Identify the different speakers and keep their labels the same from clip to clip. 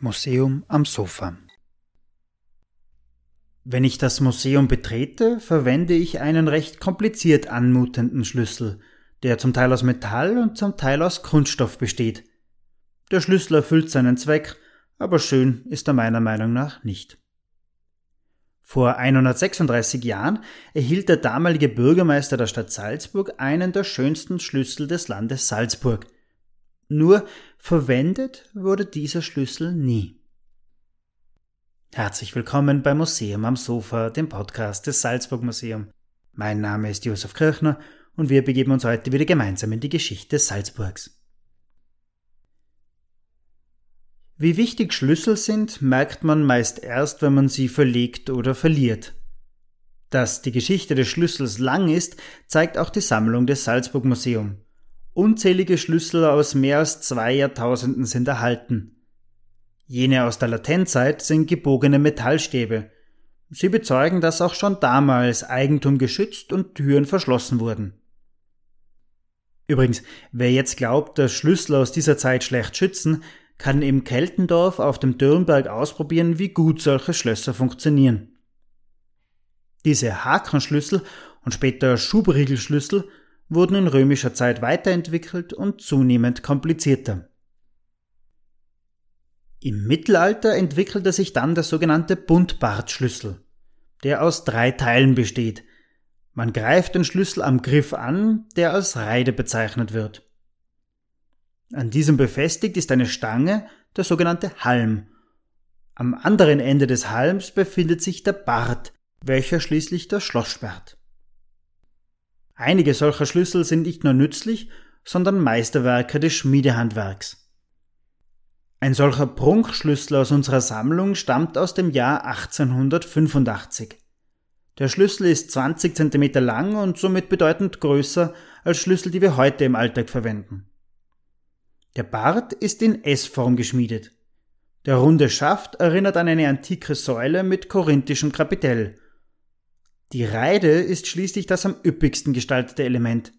Speaker 1: Museum am Sofa Wenn ich das Museum betrete, verwende ich einen recht kompliziert anmutenden Schlüssel, der zum Teil aus Metall und zum Teil aus Kunststoff besteht. Der Schlüssel erfüllt seinen Zweck, aber schön ist er meiner Meinung nach nicht. Vor 136 Jahren erhielt der damalige Bürgermeister der Stadt Salzburg einen der schönsten Schlüssel des Landes Salzburg. Nur verwendet wurde dieser Schlüssel nie. Herzlich willkommen beim Museum am Sofa, dem Podcast des Salzburg Museum. Mein Name ist Josef Kirchner und wir begeben uns heute wieder gemeinsam in die Geschichte Salzburgs. Wie wichtig Schlüssel sind, merkt man meist erst, wenn man sie verlegt oder verliert. Dass die Geschichte des Schlüssels lang ist, zeigt auch die Sammlung des Salzburg Museum. Unzählige Schlüssel aus mehr als zwei Jahrtausenden sind erhalten. Jene aus der Latenzeit sind gebogene Metallstäbe. Sie bezeugen, dass auch schon damals Eigentum geschützt und Türen verschlossen wurden. Übrigens, wer jetzt glaubt, dass Schlüssel aus dieser Zeit schlecht schützen, kann im Keltendorf auf dem Dürnberg ausprobieren, wie gut solche Schlösser funktionieren. Diese Hakenschlüssel und später Schubriegelschlüssel wurden in römischer Zeit weiterentwickelt und zunehmend komplizierter. Im Mittelalter entwickelte sich dann der sogenannte Buntbartschlüssel, der aus drei Teilen besteht. Man greift den Schlüssel am Griff an, der als Reide bezeichnet wird. An diesem befestigt ist eine Stange, der sogenannte Halm. Am anderen Ende des Halms befindet sich der Bart, welcher schließlich das Schloss sperrt. Einige solcher Schlüssel sind nicht nur nützlich, sondern Meisterwerke des Schmiedehandwerks. Ein solcher Prunkschlüssel aus unserer Sammlung stammt aus dem Jahr 1885. Der Schlüssel ist 20 cm lang und somit bedeutend größer als Schlüssel, die wir heute im Alltag verwenden. Der Bart ist in S-Form geschmiedet. Der runde Schaft erinnert an eine antike Säule mit korinthischem Kapitell. Die Reide ist schließlich das am üppigsten gestaltete Element.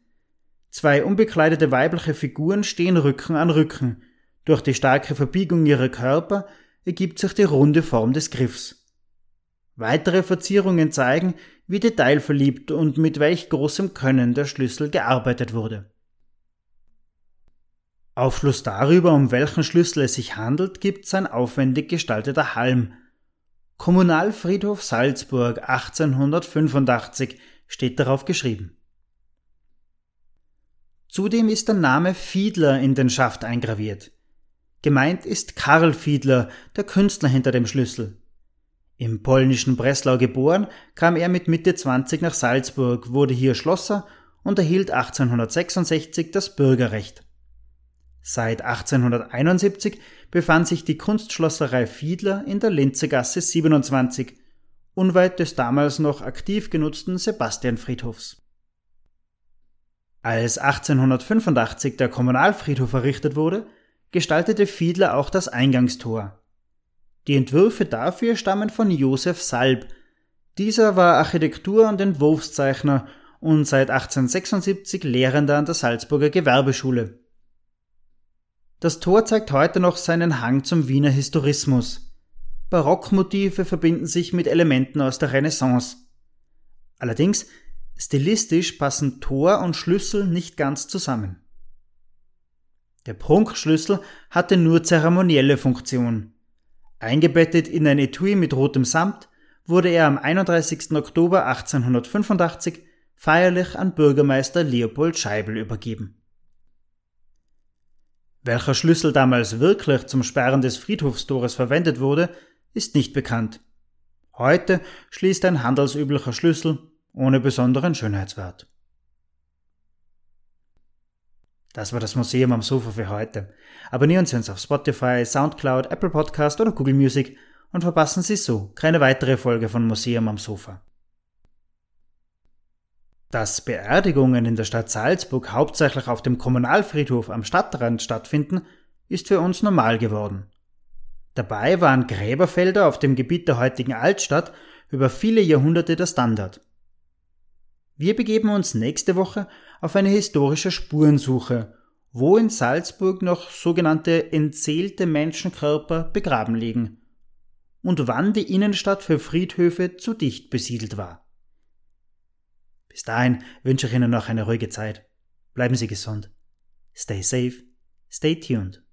Speaker 1: Zwei unbekleidete weibliche Figuren stehen Rücken an Rücken. Durch die starke Verbiegung ihrer Körper ergibt sich die runde Form des Griffs. Weitere Verzierungen zeigen, wie detailverliebt und mit welch großem Können der Schlüssel gearbeitet wurde. Aufschluss darüber, um welchen Schlüssel es sich handelt, gibt sein aufwendig gestalteter Halm. Kommunalfriedhof Salzburg 1885 steht darauf geschrieben. Zudem ist der Name Fiedler in den Schaft eingraviert. Gemeint ist Karl Fiedler, der Künstler hinter dem Schlüssel. Im polnischen Breslau geboren, kam er mit Mitte 20 nach Salzburg, wurde hier Schlosser und erhielt 1866 das Bürgerrecht. Seit 1871 befand sich die Kunstschlosserei Fiedler in der Linzegasse 27, unweit des damals noch aktiv genutzten Sebastianfriedhofs. Als 1885 der Kommunalfriedhof errichtet wurde, gestaltete Fiedler auch das Eingangstor. Die Entwürfe dafür stammen von Josef Salb. Dieser war Architektur- und Entwurfszeichner und seit 1876 Lehrender an der Salzburger Gewerbeschule. Das Tor zeigt heute noch seinen Hang zum Wiener Historismus. Barockmotive verbinden sich mit Elementen aus der Renaissance. Allerdings, stilistisch passen Tor und Schlüssel nicht ganz zusammen. Der Prunkschlüssel hatte nur zeremonielle Funktion. Eingebettet in ein Etui mit rotem Samt wurde er am 31. Oktober 1885 feierlich an Bürgermeister Leopold Scheibel übergeben. Welcher Schlüssel damals wirklich zum Sperren des Friedhofstores verwendet wurde, ist nicht bekannt. Heute schließt ein handelsüblicher Schlüssel ohne besonderen Schönheitswert. Das war das Museum am Sofa für heute. Abonnieren Sie uns auf Spotify, Soundcloud, Apple Podcast oder Google Music und verpassen Sie so keine weitere Folge von Museum am Sofa. Dass Beerdigungen in der Stadt Salzburg hauptsächlich auf dem Kommunalfriedhof am Stadtrand stattfinden, ist für uns normal geworden. Dabei waren Gräberfelder auf dem Gebiet der heutigen Altstadt über viele Jahrhunderte der Standard. Wir begeben uns nächste Woche auf eine historische Spurensuche, wo in Salzburg noch sogenannte entzählte Menschenkörper begraben liegen und wann die Innenstadt für Friedhöfe zu dicht besiedelt war. Bis dahin wünsche ich Ihnen noch eine ruhige Zeit. Bleiben Sie gesund. Stay safe. Stay tuned.